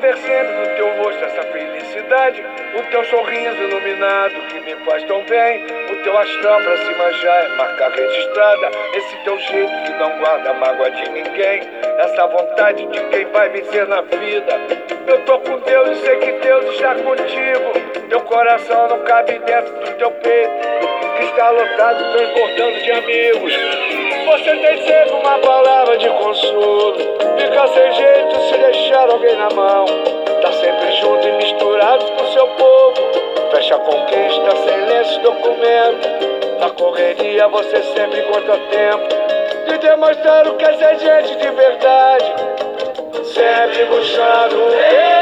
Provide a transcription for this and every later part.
ver sempre no teu rosto essa felicidade. O teu sorriso iluminado que me faz tão bem. O teu astral pra cima já é marca registrada. Esse teu jeito que não guarda mágoa de ninguém. Essa vontade de quem vai vencer na vida. Eu tô com Deus e sei que Deus está contigo. Teu coração não cabe dentro do teu peito. Que está lotado, transbordando de amigos. Você tem sempre uma palavra de consolo. Fica sem jeito se deixar alguém na mão. Tá sempre junto e misturado com seu povo. Fecha a conquista sem lenço documento. Na correria você sempre encontra tempo de demonstrar o que é ser gente de verdade. Sempre buscando o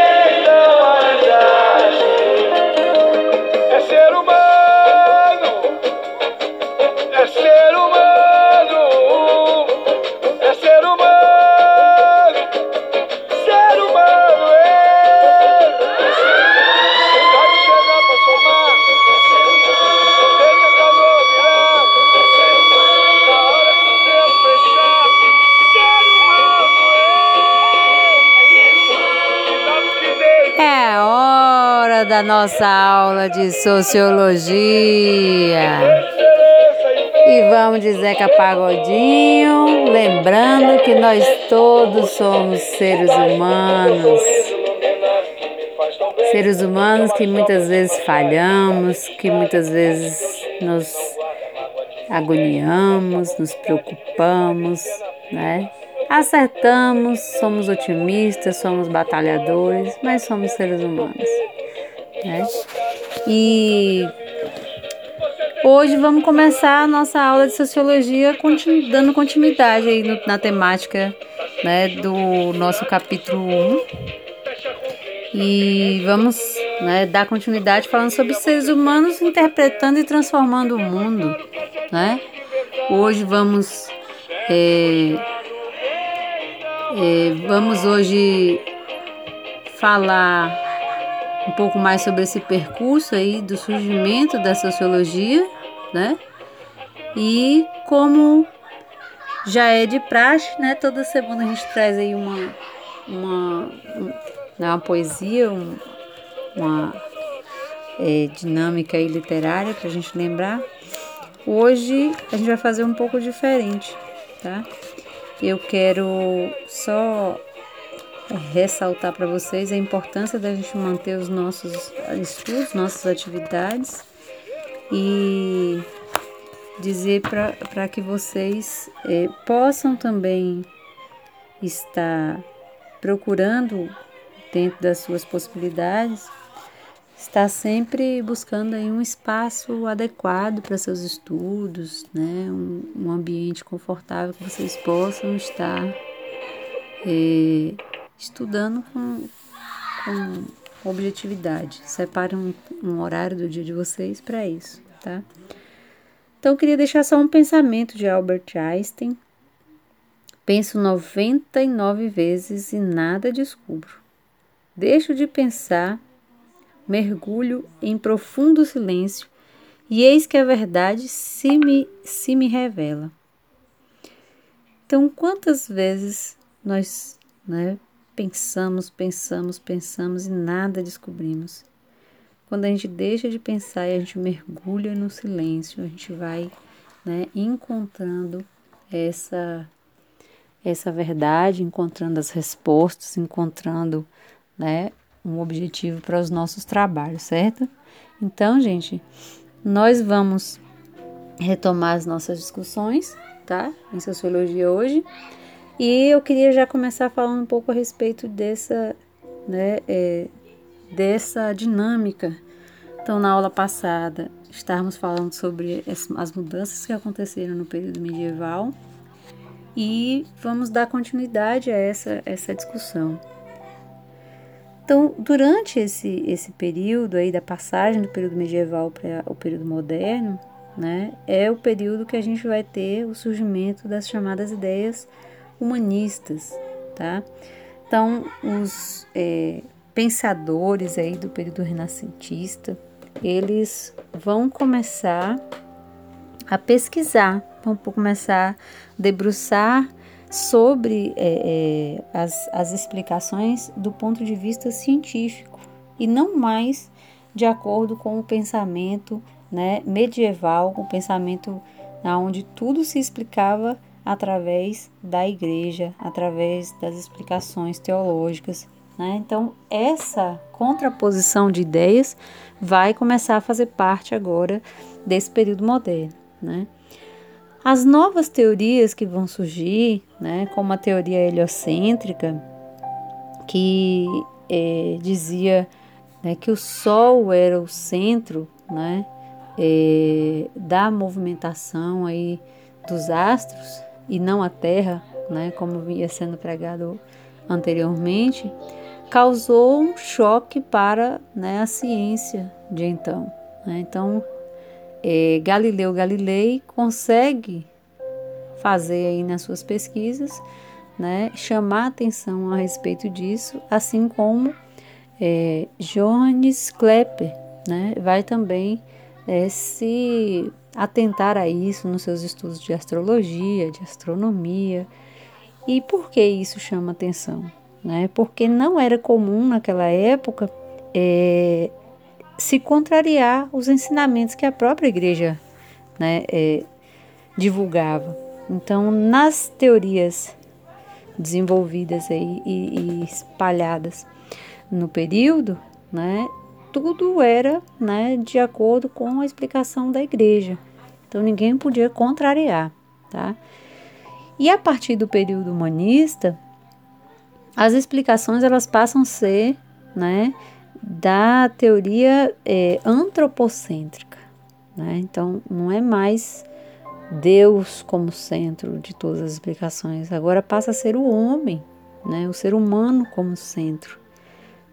nossa aula de sociologia. E vamos de Zeca Pagodinho, lembrando que nós todos somos seres humanos. Seres humanos que muitas vezes falhamos, que muitas vezes nos agoniamos, nos preocupamos, né? Acertamos, somos otimistas, somos batalhadores, mas somos seres humanos, E hoje vamos começar a nossa aula de sociologia continu- dando continuidade aí no- na temática, né, do nosso capítulo 1. E vamos né, dar continuidade falando sobre seres humanos interpretando e transformando o mundo. Né? Hoje vamos. é, é, vamos hoje falar um pouco mais sobre esse percurso aí do surgimento da sociologia, né? E como já é de praxe, né? Toda semana a gente traz aí uma, uma, um- né, uma poesia, um- uma é, dinâmica aí literária para a gente lembrar. Hoje a gente vai fazer um pouco diferente, tá? Eu quero só ressaltar para vocês a importância da gente manter os nossos estudos, nossas atividades e dizer para que vocês eh, possam também estar procurando dentro das suas possibilidades, estar sempre buscando aí um espaço adequado para seus estudos, né? um, um ambiente confortável que vocês possam estar eh, estudando com, com objetividade. Separe um, um horário do dia de vocês para isso, tá? Então, eu queria deixar só um pensamento de Albert Einstein. Penso 99 vezes e nada descubro. Deixo de pensar, mergulho em profundo silêncio e eis que a verdade se me, se me revela. Então, quantas vezes nós né, pensamos, pensamos, pensamos e nada descobrimos? Quando a gente deixa de pensar e a gente mergulha no silêncio, a gente vai né, encontrando essa essa verdade, encontrando as respostas, encontrando né, um objetivo para os nossos trabalhos, certo? Então, gente, nós vamos retomar as nossas discussões, tá? Em sociologia hoje. E eu queria já começar falando um pouco a respeito dessa, né, é, dessa dinâmica. Então, na aula passada, estávamos falando sobre as, as mudanças que aconteceram no período medieval e vamos dar continuidade a essa, essa discussão. Então, durante esse, esse período aí da passagem do período medieval para o período moderno, né, é o período que a gente vai ter o surgimento das chamadas ideias humanistas, tá? Então, os é, pensadores aí do período renascentista, eles vão começar a pesquisar, vão começar a debruçar sobre é, é, as, as explicações do ponto de vista científico e não mais de acordo com o pensamento né, medieval, o pensamento onde tudo se explicava através da igreja, através das explicações teológicas. Né? Então, essa contraposição de ideias vai começar a fazer parte agora desse período moderno. Né? As novas teorias que vão surgir, né, como a teoria heliocêntrica, que é, dizia né, que o Sol era o centro né, é, da movimentação aí dos astros e não a Terra, né, como vinha sendo pregado anteriormente, causou um choque para né, a ciência de então. Né? Então, é, Galileu Galilei consegue fazer aí nas suas pesquisas, né, chamar atenção a respeito disso, assim como é, Johannes Klepper, né, vai também é, se atentar a isso nos seus estudos de astrologia, de astronomia. E por que isso chama atenção? Né? Porque não era comum naquela época é, se contrariar os ensinamentos que a própria igreja né, é, divulgava. Então, nas teorias desenvolvidas aí e, e espalhadas no período, né, tudo era né, de acordo com a explicação da igreja. Então ninguém podia contrariar. Tá? E a partir do período humanista, as explicações elas passam a ser né, da teoria é, antropocêntrica. Né? Então não é mais Deus como centro de todas as explicações, agora passa a ser o homem, né? o ser humano como centro.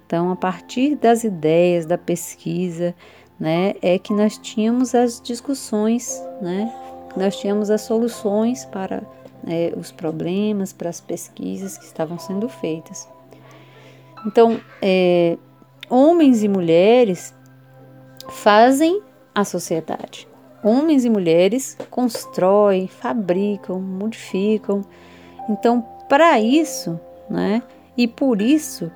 Então, a partir das ideias, da pesquisa, né, é que nós tínhamos as discussões, né, nós tínhamos as soluções para é, os problemas, para as pesquisas que estavam sendo feitas. Então, é, homens e mulheres fazem a sociedade. Homens e mulheres constroem, fabricam, modificam. Então, para isso, né, e por isso,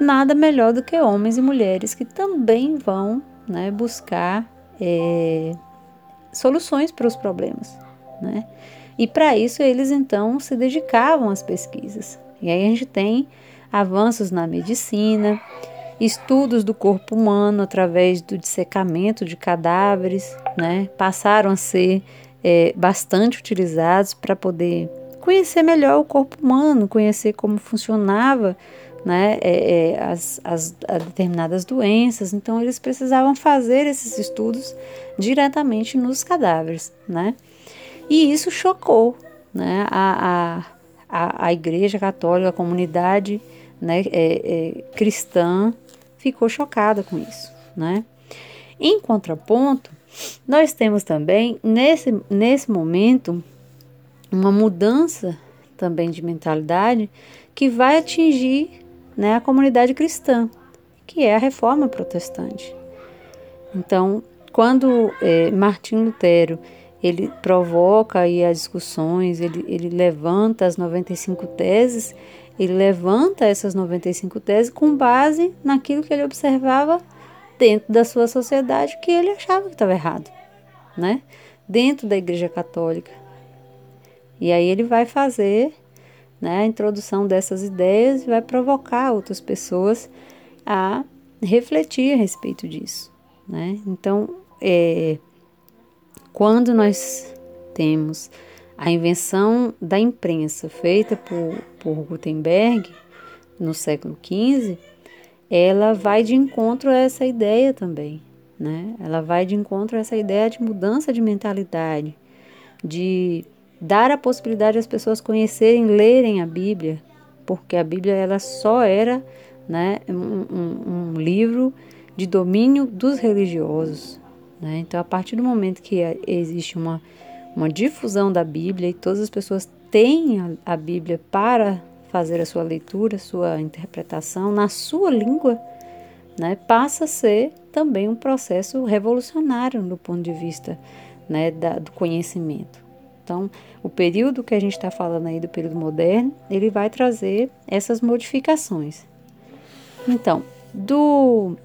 nada melhor do que homens e mulheres que também vão né, buscar é, soluções para os problemas. Né? E para isso eles então se dedicavam às pesquisas. E aí a gente tem avanços na medicina, estudos do corpo humano através do dissecamento de cadáveres, né? passaram a ser é, bastante utilizados para poder conhecer melhor o corpo humano, conhecer como funcionava né, é, é, as, as, as, determinadas doenças. Então, eles precisavam fazer esses estudos diretamente nos cadáveres. Né? E isso chocou né, a, a, a Igreja Católica, a comunidade né, é, é, cristã, ficou chocada com isso. Né? Em contraponto, nós temos também, nesse, nesse momento, uma mudança também de mentalidade que vai atingir né, a comunidade cristã, que é a reforma protestante. Então, quando é, Martim Lutero ele provoca aí as discussões, ele, ele levanta as 95 teses, ele levanta essas 95 teses com base naquilo que ele observava dentro da sua sociedade que ele achava que estava errado, né? Dentro da Igreja Católica. E aí ele vai fazer né, a introdução dessas ideias vai provocar outras pessoas a refletir a respeito disso. Né? Então, é, quando nós temos a invenção da imprensa feita por, por Gutenberg no século XV, ela vai de encontro a essa ideia também. Né? Ela vai de encontro a essa ideia de mudança de mentalidade, de dar a possibilidade às pessoas conhecerem, lerem a Bíblia, porque a Bíblia ela só era né, um, um, um livro de domínio dos religiosos. Né? Então, a partir do momento que existe uma, uma difusão da Bíblia e todas as pessoas têm a, a Bíblia para fazer a sua leitura, sua interpretação na sua língua, né, passa a ser também um processo revolucionário do ponto de vista né, da, do conhecimento. Então, o período que a gente está falando aí do período moderno, ele vai trazer essas modificações. Então, do,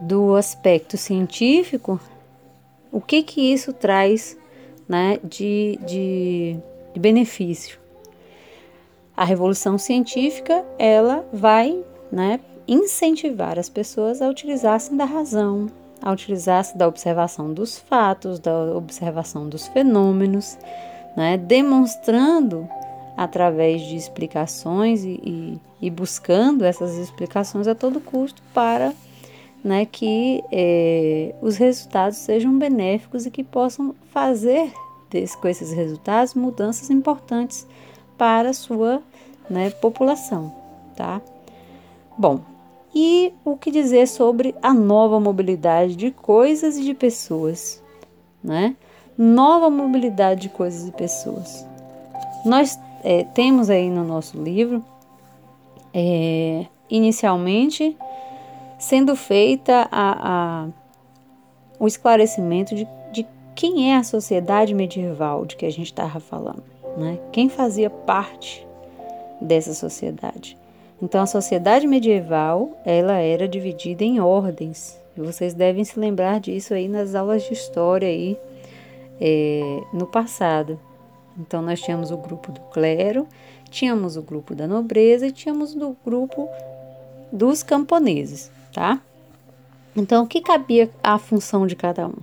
do aspecto científico, o que que isso traz né, de, de, de benefício? A revolução científica, ela vai né, incentivar as pessoas a utilizar-se da razão, a utilizar-se da observação dos fatos, da observação dos fenômenos, né, demonstrando através de explicações e, e, e, buscando essas explicações a todo custo para né, que é, os resultados sejam benéficos e que possam fazer desse, com esses resultados mudanças importantes para a sua né, população, tá? Bom, e o que dizer sobre a nova mobilidade de coisas e de pessoas, né? Nova mobilidade de coisas e pessoas. Nós é, temos aí no nosso livro, é, inicialmente, sendo feita a, a, o esclarecimento de, de quem é a sociedade medieval de que a gente estava falando, né? Quem fazia parte dessa sociedade. Então a sociedade medieval, ela era dividida em ordens. Vocês devem se lembrar disso aí nas aulas de história aí é, no passado. Então nós tínhamos o grupo do clero, tínhamos o grupo da nobreza e tínhamos o grupo dos camponeses, tá? Então o que cabia a função de cada um?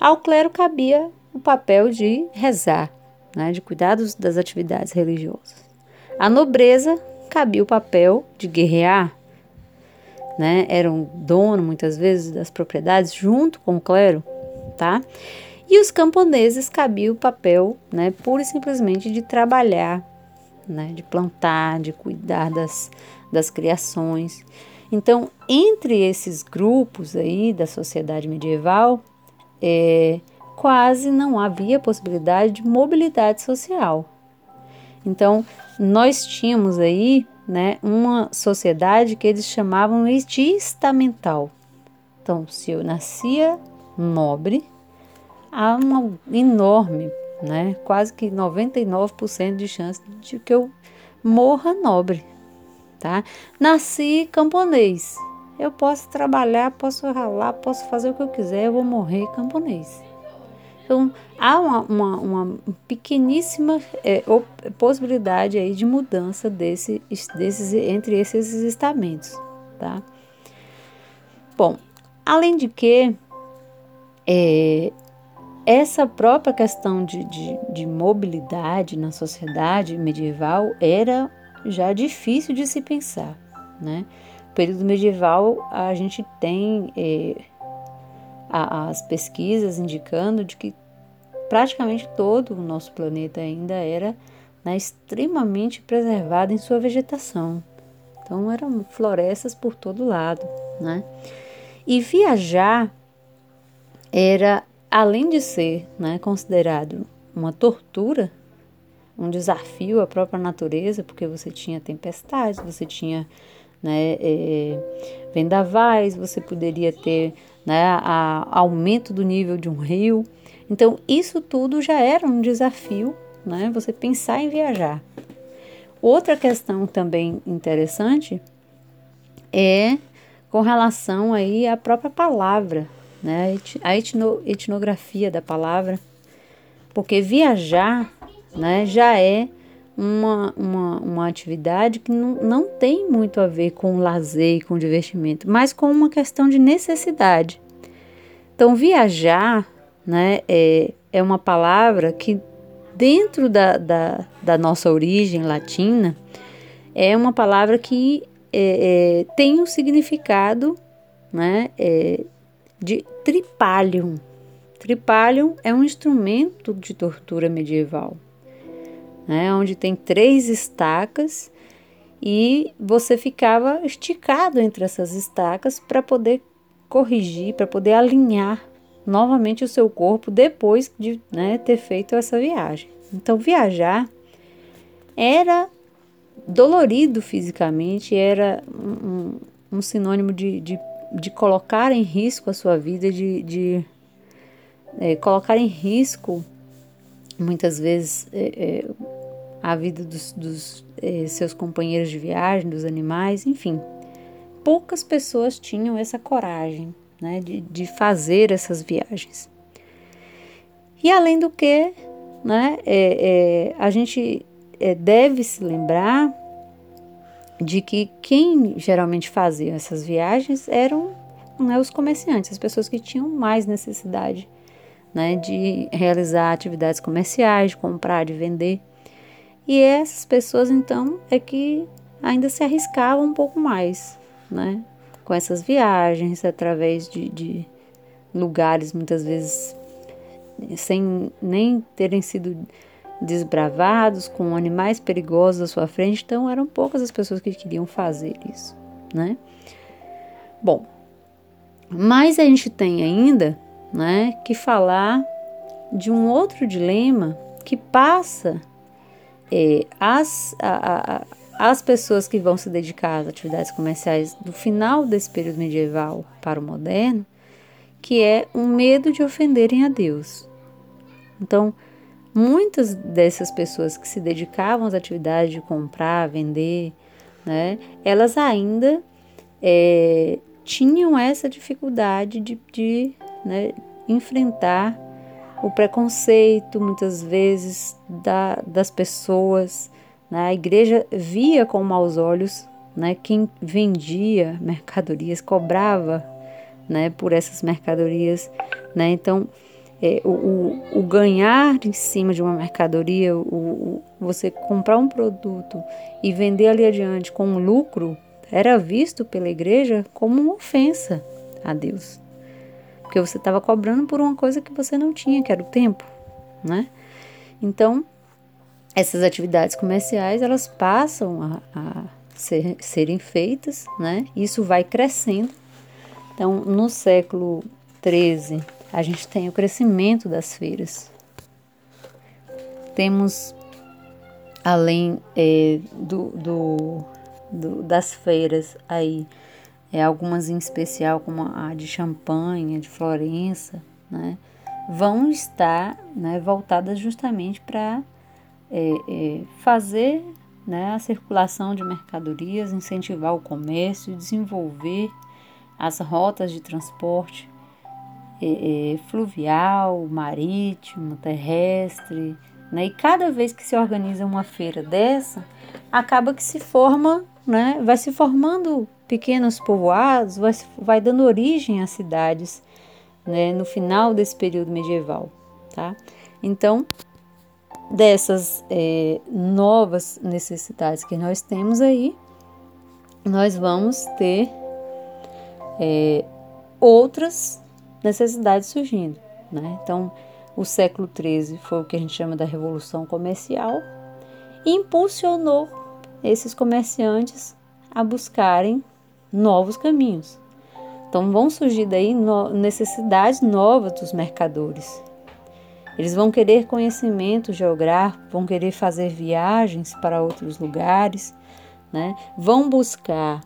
Ao clero cabia o papel de rezar, né, de cuidar das atividades religiosas. A nobreza cabia o papel de guerrear, né? Era um dono muitas vezes das propriedades junto com o clero, tá? E os camponeses cabia o papel, né, pura e simplesmente de trabalhar, né, de plantar, de cuidar das, das criações. Então, entre esses grupos aí da sociedade medieval, é, quase não havia possibilidade de mobilidade social. Então, nós tínhamos aí né, uma sociedade que eles chamavam de estamental. Então, se eu nascia nobre, há uma enorme, né, quase que 99% de chance de que eu morra nobre, tá? Nasci camponês. Eu posso trabalhar, posso ralar, posso fazer o que eu quiser, eu vou morrer camponês. Então, há uma, uma, uma pequeníssima é, possibilidade aí de mudança desse, desses, entre esses estamentos, tá? Bom, além de que é, essa própria questão de, de, de mobilidade na sociedade medieval era já difícil de se pensar, né? No período medieval, a gente tem... É, as pesquisas indicando de que praticamente todo o nosso planeta ainda era né, extremamente preservado em sua vegetação. Então eram florestas por todo lado, né? E viajar era, além de ser né, considerado uma tortura, um desafio à própria natureza, porque você tinha tempestades, você tinha né, é, vendavais, você poderia ter né, a, aumento do nível de um rio. Então, isso tudo já era um desafio, né, você pensar em viajar. Outra questão também interessante é com relação aí à própria palavra, né, a etno, etnografia da palavra, porque viajar né, já é uma, uma, uma atividade que não, não tem muito a ver com lazer e com divertimento, mas com uma questão de necessidade. Então, viajar né, é, é uma palavra que, dentro da, da, da nossa origem latina, é uma palavra que é, é, tem um significado né, é, de tripalium. Tripalium é um instrumento de tortura medieval né, onde tem três estacas e você ficava esticado entre essas estacas para poder corrigir, para poder alinhar novamente o seu corpo depois de né, ter feito essa viagem. Então, viajar era dolorido fisicamente, era um, um sinônimo de, de, de, colocar em risco a sua vida, de, de é, colocar em risco muitas vezes é, é, a vida dos, dos é, seus companheiros de viagem, dos animais, enfim. Poucas pessoas tinham essa coragem né, de, de fazer essas viagens. E além do que, né, é, é, a gente é, deve se lembrar de que quem geralmente fazia essas viagens eram né, os comerciantes, as pessoas que tinham mais necessidade né, de realizar atividades comerciais, de comprar, de vender. E essas pessoas, então, é que ainda se arriscavam um pouco mais, né, com essas viagens, através de, de lugares muitas vezes sem nem terem sido desbravados, com animais perigosos à sua frente, então eram poucas as pessoas que queriam fazer isso, né? Bom, mas a gente tem ainda né, que falar de um outro dilema que passa é, as, a, a, as pessoas que vão se dedicar às atividades comerciais do final desse período medieval para o moderno, que é o medo de ofenderem a Deus. Então, muitas dessas pessoas que se dedicavam às atividades de comprar, vender, né, elas ainda é, tinham essa dificuldade de, de né, enfrentar o preconceito, muitas vezes, da, das pessoas. Né? A igreja via com maus olhos né, quem vendia mercadorias, cobrava né, por essas mercadorias. Né? Então, é, o, o, ganhar em cima de uma mercadoria, o, o, você comprar um produto e vender ali adiante com lucro, era visto pela igreja como uma ofensa a Deus. Porque você estava cobrando por uma coisa que você não tinha, que era o tempo, né? Então, essas atividades comerciais, elas passam a, a ser, serem feitas, né? Isso vai crescendo. Então, no século XIII, a gente tem o crescimento das feiras. Temos, além é, do, do, do, das feiras aí, é, algumas em especial, como a de Champanhe, de Florença, né, vão estar né, voltadas justamente para é, é, fazer né, a circulação de mercadorias, incentivar o comércio, desenvolver as rotas de transporte é, é, fluvial, marítimo, terrestre. Né? E cada vez que se organiza uma feira dessa, acaba que se forma, né? vai se formando pequenos povoados, vai, vai dando origem a cidades né? no final desse período medieval. Tá? Então, dessas é, novas necessidades que nós temos aí, nós vamos ter é, outras necessidades surgindo. Né? Então, o século XIII foi o que a gente chama da Revolução Comercial e impulsionou esses comerciantes a buscarem novos caminhos. Então, vão surgir daí necessidades novas dos mercadores. Eles vão querer conhecimento geográfico, vão querer fazer viagens para outros lugares, né? vão buscar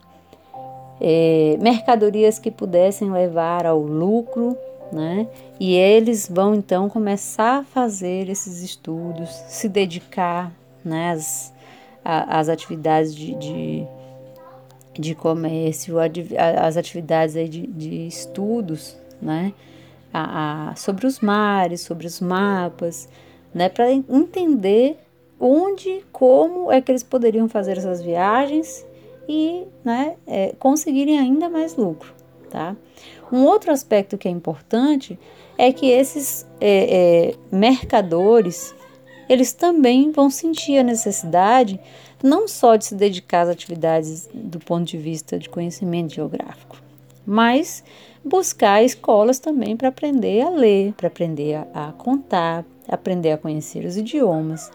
é, mercadorias que pudessem levar ao lucro, né? E eles vão então começar a fazer esses estudos, se dedicar né, às, atividades de, de, de comércio, às atividades aí de, de estudos, né? A, a, sobre os mares, sobre os mapas, né? Para entender onde, como é que eles poderiam fazer essas viagens e né, é, conseguirem ainda mais lucro. Tá? Um outro aspecto que é importante é que esses é, é, mercadores eles também vão sentir a necessidade não só de se dedicar às atividades do ponto de vista de conhecimento geográfico, mas buscar escolas também para aprender a ler, para aprender a, contar, aprender a conhecer os idiomas,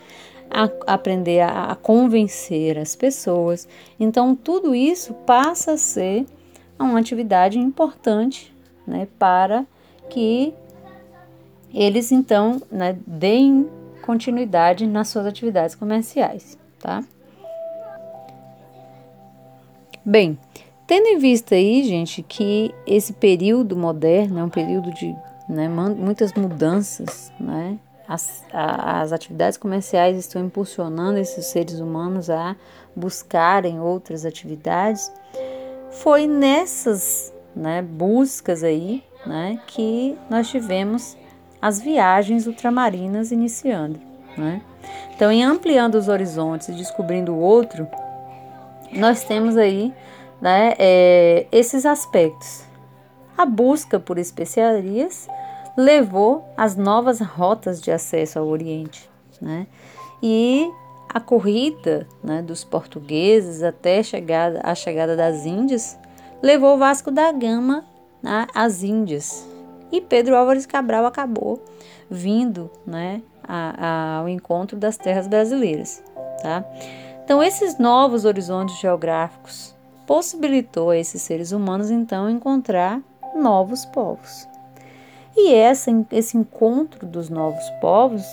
a aprender a, a convencer as pessoas. Então, tudo isso passa a ser uma atividade importante né, para que eles então né, deem continuidade nas suas atividades comerciais, tá? Bem, tendo em vista aí, gente, que esse período moderno é um período de né, muitas mudanças, né? as, a, as atividades comerciais estão impulsionando esses seres humanos a buscarem outras atividades, foi nessas né, buscas aí né, que nós tivemos as viagens ultramarinas iniciando. Né? Então, em ampliando os horizontes e descobrindo o outro, nós temos aí né, é, esses aspectos. A busca por especiarias levou às novas rotas de acesso ao Oriente, né? E a corrida né, dos portugueses até chegada, a chegada das Índias levou Vasco da Gama né, às Índias. E Pedro Álvares Cabral acabou vindo né, a, a, ao encontro das terras brasileiras. Tá? Então, esses novos horizontes geográficos possibilitou a esses seres humanos, então, encontrar novos povos. E essa, esse encontro dos novos povos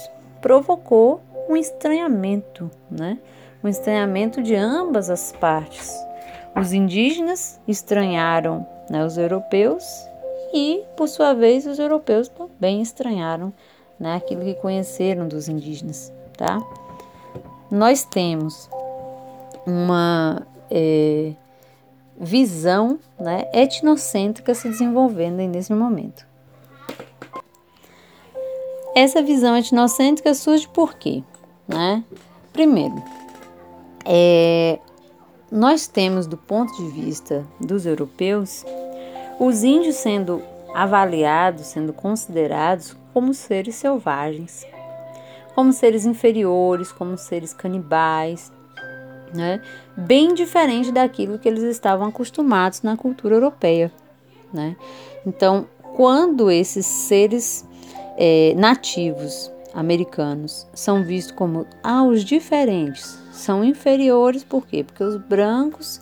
provocou um estranhamento, né? um estranhamento de ambas as partes. Os indígenas estranharam né, os europeus e, por sua vez, os europeus também estranharam né, aquilo que conheceram dos indígenas. Tá? Nós temos uma é, visão né, etnocêntrica se desenvolvendo nesse momento. Essa visão etnocêntrica surge por quê? Né? Primeiro, é, nós temos do ponto de vista dos europeus os índios sendo avaliados, sendo considerados como seres selvagens, como seres inferiores, como seres canibais, né? bem diferente daquilo que eles estavam acostumados na cultura europeia. Né? Então, quando esses seres é, nativos americanos são vistos como ah, os diferentes, são inferiores, por quê? Porque os brancos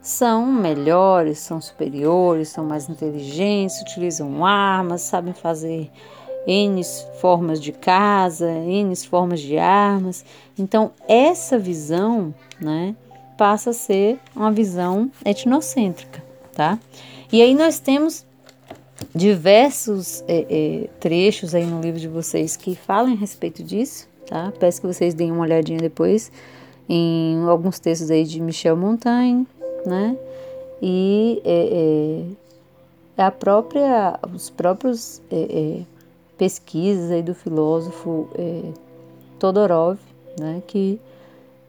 são melhores, são superiores, são mais inteligentes, utilizam armas, sabem fazer N formas de casa, N formas de armas. Então, essa visão né, passa a ser uma visão etnocêntrica. Tá? E aí nós temos diversos é, é, trechos aí no livro de vocês que falam a respeito disso. Tá? Peço que vocês deem uma olhadinha depois em alguns textos aí de Michel Montaigne, né? E é, é, a própria, os próprios é, pesquisas do filósofo é, Todorov, né? Que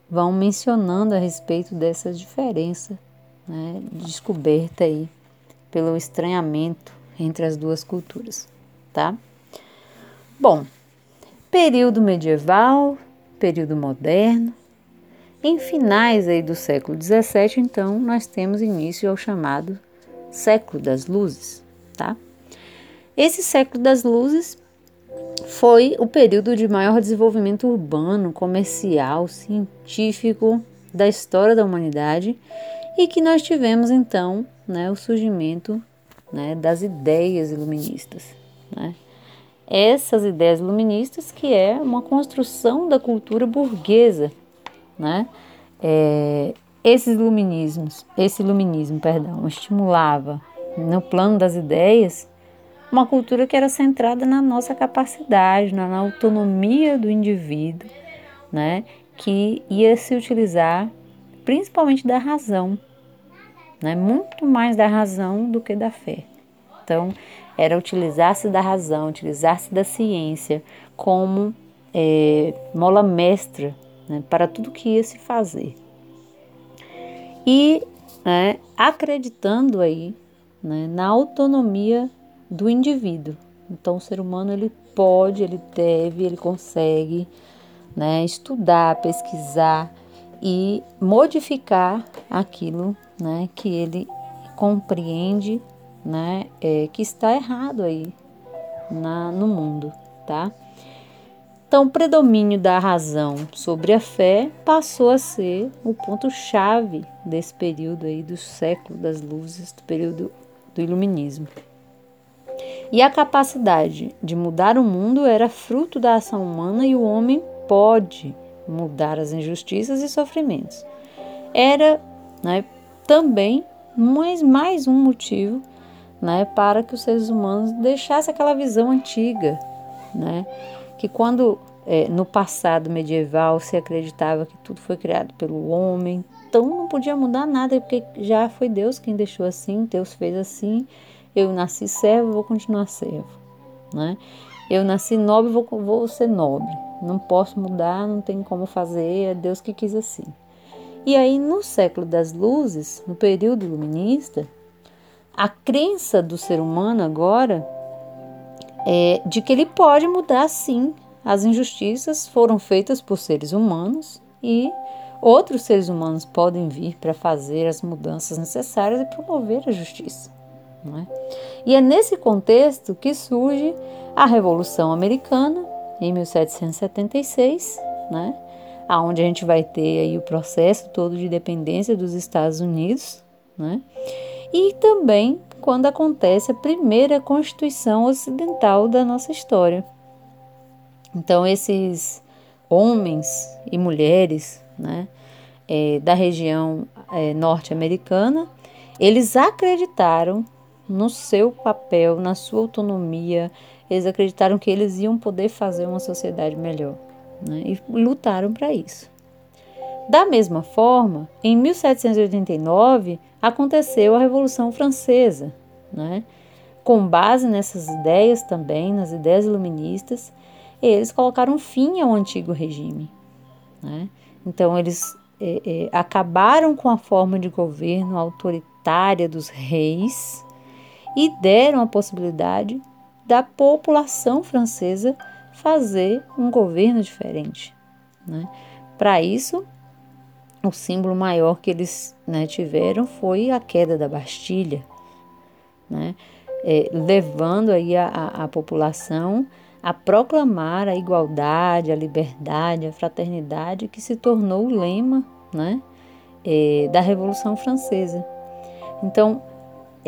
vão mencionando a respeito dessa diferença, né? Descoberta aí pelo estranhamento entre as duas culturas, tá? Bom, período medieval, período moderno, em finais aí do século XVII, então, nós temos início ao chamado século das luzes, tá? Esse século das luzes foi o período de maior desenvolvimento urbano, comercial, científico da história da humanidade e que nós tivemos então né, o surgimento né, das ideias iluministas. Né? Essas ideias iluministas que é uma construção da cultura burguesa né? É, esses iluminismos, esse iluminismo, perdão, estimulava no plano das ideias uma cultura que era centrada na nossa capacidade, na, autonomia do indivíduo, né? Que ia se utilizar principalmente da razão, né? Muito mais da razão do que da fé. Então, era utilizar-se da razão, utilizar-se da ciência como é, mola mestra né, para tudo que ia se fazer. E né, acreditando aí né, na autonomia do indivíduo. Então, o ser humano ele pode, ele deve, ele consegue né, estudar, pesquisar e modificar aquilo né, que ele compreende né, é, que está errado aí na, no mundo, tá? Então, o predomínio da razão sobre a fé passou a ser o ponto-chave desse período aí do século das luzes, do período do iluminismo. E a capacidade de mudar o mundo era fruto da ação humana e o homem pode mudar as injustiças e sofrimentos. Era né, também mais, mais um motivo né, para que os seres humanos deixassem aquela visão antiga, né, que quando é, no passado medieval se acreditava que tudo foi criado pelo homem, então não podia mudar nada, porque já foi Deus quem deixou assim, Deus fez assim. Eu nasci servo, vou continuar servo, né? Eu nasci nobre, vou, vou ser nobre. Não posso mudar, não tem como fazer, é Deus que quis assim. E aí, no século das luzes, no período iluminista, a crença do ser humano agora é de que ele pode mudar sim. As injustiças foram feitas por seres humanos e outros seres humanos podem vir para fazer as mudanças necessárias e promover a justiça. É? E é nesse contexto que surge a Revolução Americana, em 1776, né? aonde a gente vai ter aí o processo todo de dependência dos Estados Unidos, né? E também quando acontece a primeira Constituição Ocidental da nossa história. Então esses homens e mulheres, né, é, da região é, norte-americana, eles acreditaram no seu papel, na sua autonomia, eles acreditaram que eles iam poder fazer uma sociedade melhor né, e lutaram para isso. Da mesma forma, em 1789 aconteceu a Revolução Francesa, né? com base nessas ideias também, nas ideias iluministas, eles colocaram fim ao antigo regime. Né? Então, eles é, é, acabaram com a forma de governo autoritária dos reis e deram a possibilidade da população francesa fazer um governo diferente. Né? Para isso, o símbolo maior que eles né, tiveram foi a queda da Bastilha, né? É, levando aí a, a, a, população a proclamar a igualdade, a liberdade, a fraternidade, que se tornou o lema né, é, da Revolução Francesa. Então,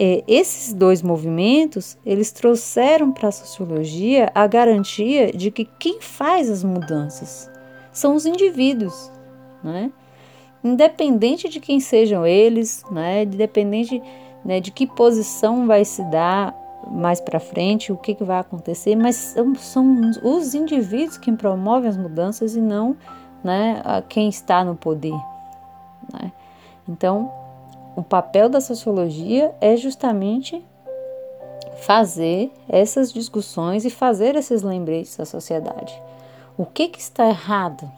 é, esses dois movimentos, eles trouxeram para a sociologia a garantia de que quem faz as mudanças são os indivíduos, né? independente de quem sejam eles, né? independente né, de que posição vai se dar mais para frente, o que, que vai acontecer, mas são, são os indivíduos que promovem as mudanças e não né, quem está no poder. Né? Então, o papel da sociologia é justamente fazer essas discussões e fazer esses lembretes da sociedade. O que, que está errado?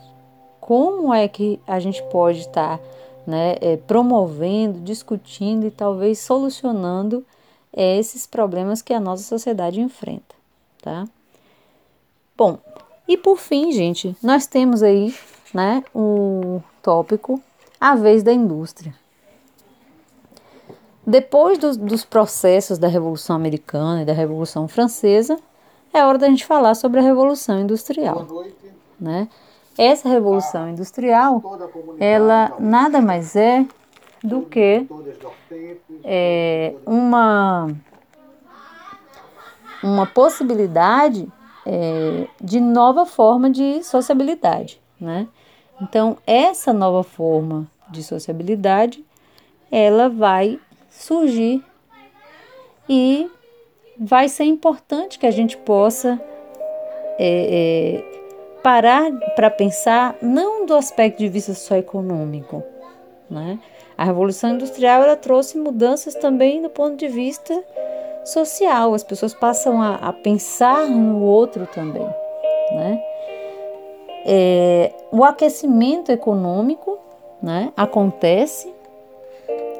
Como é que a gente pode estar né, é, promovendo, discutindo e talvez solucionando esses problemas que a nossa sociedade enfrenta, tá? Bom, e por fim, gente, nós temos aí né, um tópico, a vez da indústria. Depois dos, dos processos da Revolução Americana e da Revolução Francesa, é hora da gente falar sobre a Revolução Industrial. Né? Essa Revolução Industrial, ela nada mais é do que é, uma, uma possibilidade é, de nova forma de sociabilidade. Né? Então, essa nova forma de sociabilidade, ela vai surgir e vai ser importante que a gente possa é, é, parar para pensar não do aspecto de vista só econômico, né? A revolução industrial ela trouxe mudanças também do ponto de vista social. As pessoas passam a, a pensar no outro também, né? É, o aquecimento econômico, né? Acontece,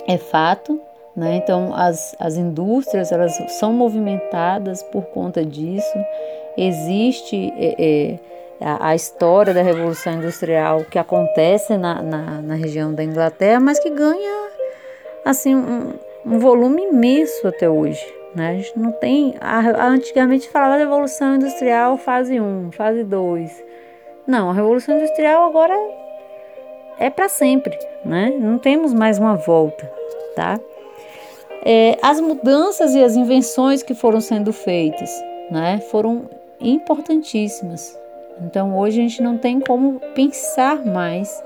é fato, né? Então, as, as indústrias elas são movimentadas por conta disso. Existe é, é, a, a, história da Revolução Industrial que acontece na, na, na região da Inglaterra, mas que ganha assim um, um volume imenso até hoje. Né? A gente não tem. A, a, antigamente falava da Revolução Industrial fase 1, fase 2. Não, a Revolução Industrial agora é para sempre, né? Não temos mais uma volta, tá? É, as mudanças e as invenções que foram sendo feitas né, foram importantíssimas. Então hoje a gente não tem como pensar mais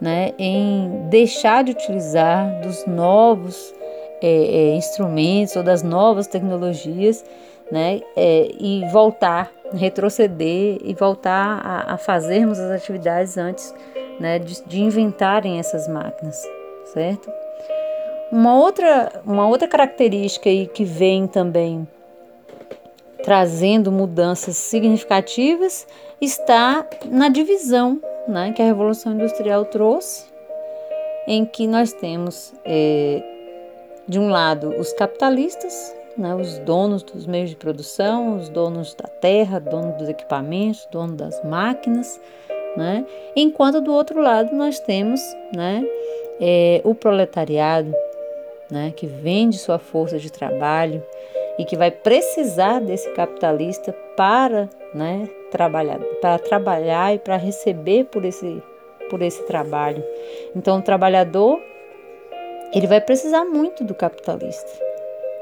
né, em deixar de utilizar dos novos é, é, instrumentos ou das novas tecnologias né, é, e voltar retroceder e voltar a, a fazermos as atividades antes né, de, de inventarem essas máquinas, certo? Uma outra, uma outra característica aí que vem também trazendo mudanças significativas está na divisão né, que a Revolução Industrial trouxe, em que nós temos, é, de um lado, os capitalistas, né, os donos dos meios de produção, os donos da terra, donos dos equipamentos, donos das máquinas, né, enquanto do outro lado nós temos né, é, o proletariado, né, que vende sua força de trabalho e que vai precisar desse capitalista para né, trabalhar, para trabalhar e para receber por esse, por esse trabalho. Então, o trabalhador ele vai precisar muito do capitalista.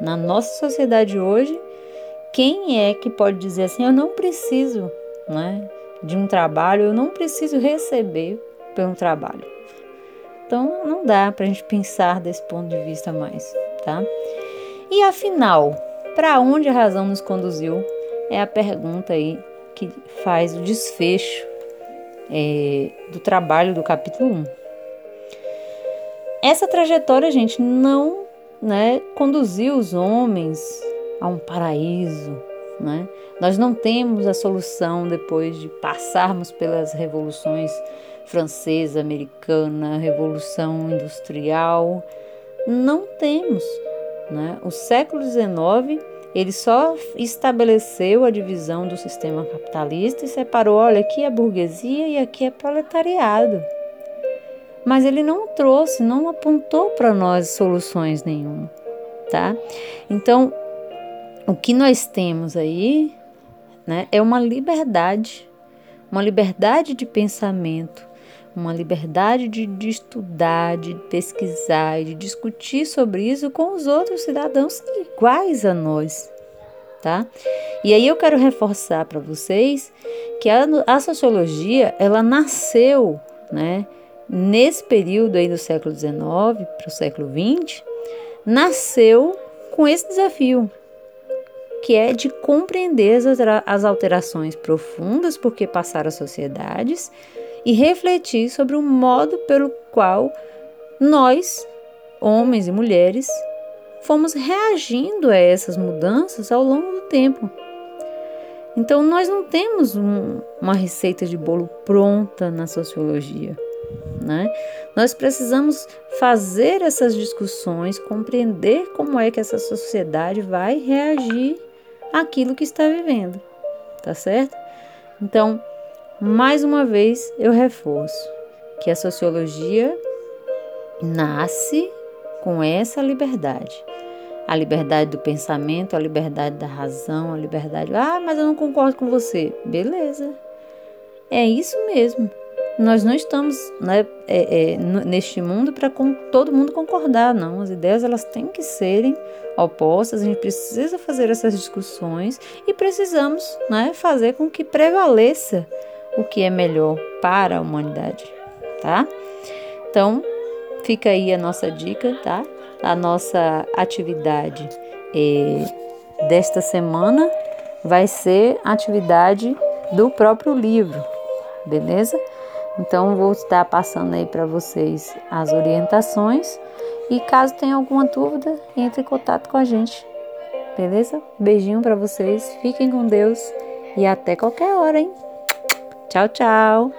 Na nossa sociedade hoje, quem é que pode dizer assim, eu não preciso né, de um trabalho, eu não preciso receber pelo trabalho? Então, não dá para a gente pensar desse ponto de vista mais, tá? E afinal, para onde a razão nos conduziu? É a pergunta aí que faz o desfecho é, do trabalho do capítulo 1. Essa trajetória, gente, não né, conduziu os homens a um paraíso. Né? Nós não temos a solução depois de passarmos pelas revoluções francesa, americana, revolução industrial. Não temos. Né? O século XIX ele só estabeleceu a divisão do sistema capitalista e separou, olha, aqui é burguesia e aqui é proletariado. Mas ele não trouxe, não apontou para nós soluções nenhuma, tá? Então, o que nós temos aí, né, é uma liberdade, uma liberdade de pensamento, uma liberdade de, de, estudar, de pesquisar e de discutir sobre isso com os outros cidadãos iguais a nós, tá? E aí eu quero reforçar para vocês que a, a, sociologia ela nasceu, né? Nesse período aí do século XIX para o século XX, nasceu com esse desafio, que é de compreender as, alterações profundas porque passaram as sociedades e refletir sobre o modo pelo qual nós, homens e mulheres, fomos reagindo a essas mudanças ao longo do tempo. Então, nós não temos um, uma receita de bolo pronta na sociologia. Né? Nós precisamos fazer essas discussões, compreender como é que essa sociedade vai reagir àquilo que está vivendo, tá certo? Então, mais uma vez, eu reforço que a sociologia nasce com essa liberdade. A liberdade do pensamento, a liberdade da razão, a liberdade. Ah, mas eu não concordo com você. Beleza. É isso mesmo. Nós não estamos né, é, é, neste mundo para todo mundo concordar, não. As ideias elas têm que serem opostas. A gente precisa fazer essas discussões e precisamos né, fazer com que prevaleça o que é melhor para a humanidade, tá? Então, fica aí a nossa dica, tá? A nossa atividade é, desta semana vai ser atividade do próprio livro, beleza? Então, vou estar passando aí para vocês as orientações e caso tenha alguma dúvida, entre em contato com a gente, beleza? Beijinho para vocês, fiquem com Deus e até qualquer hora, hein? Ciao ciao.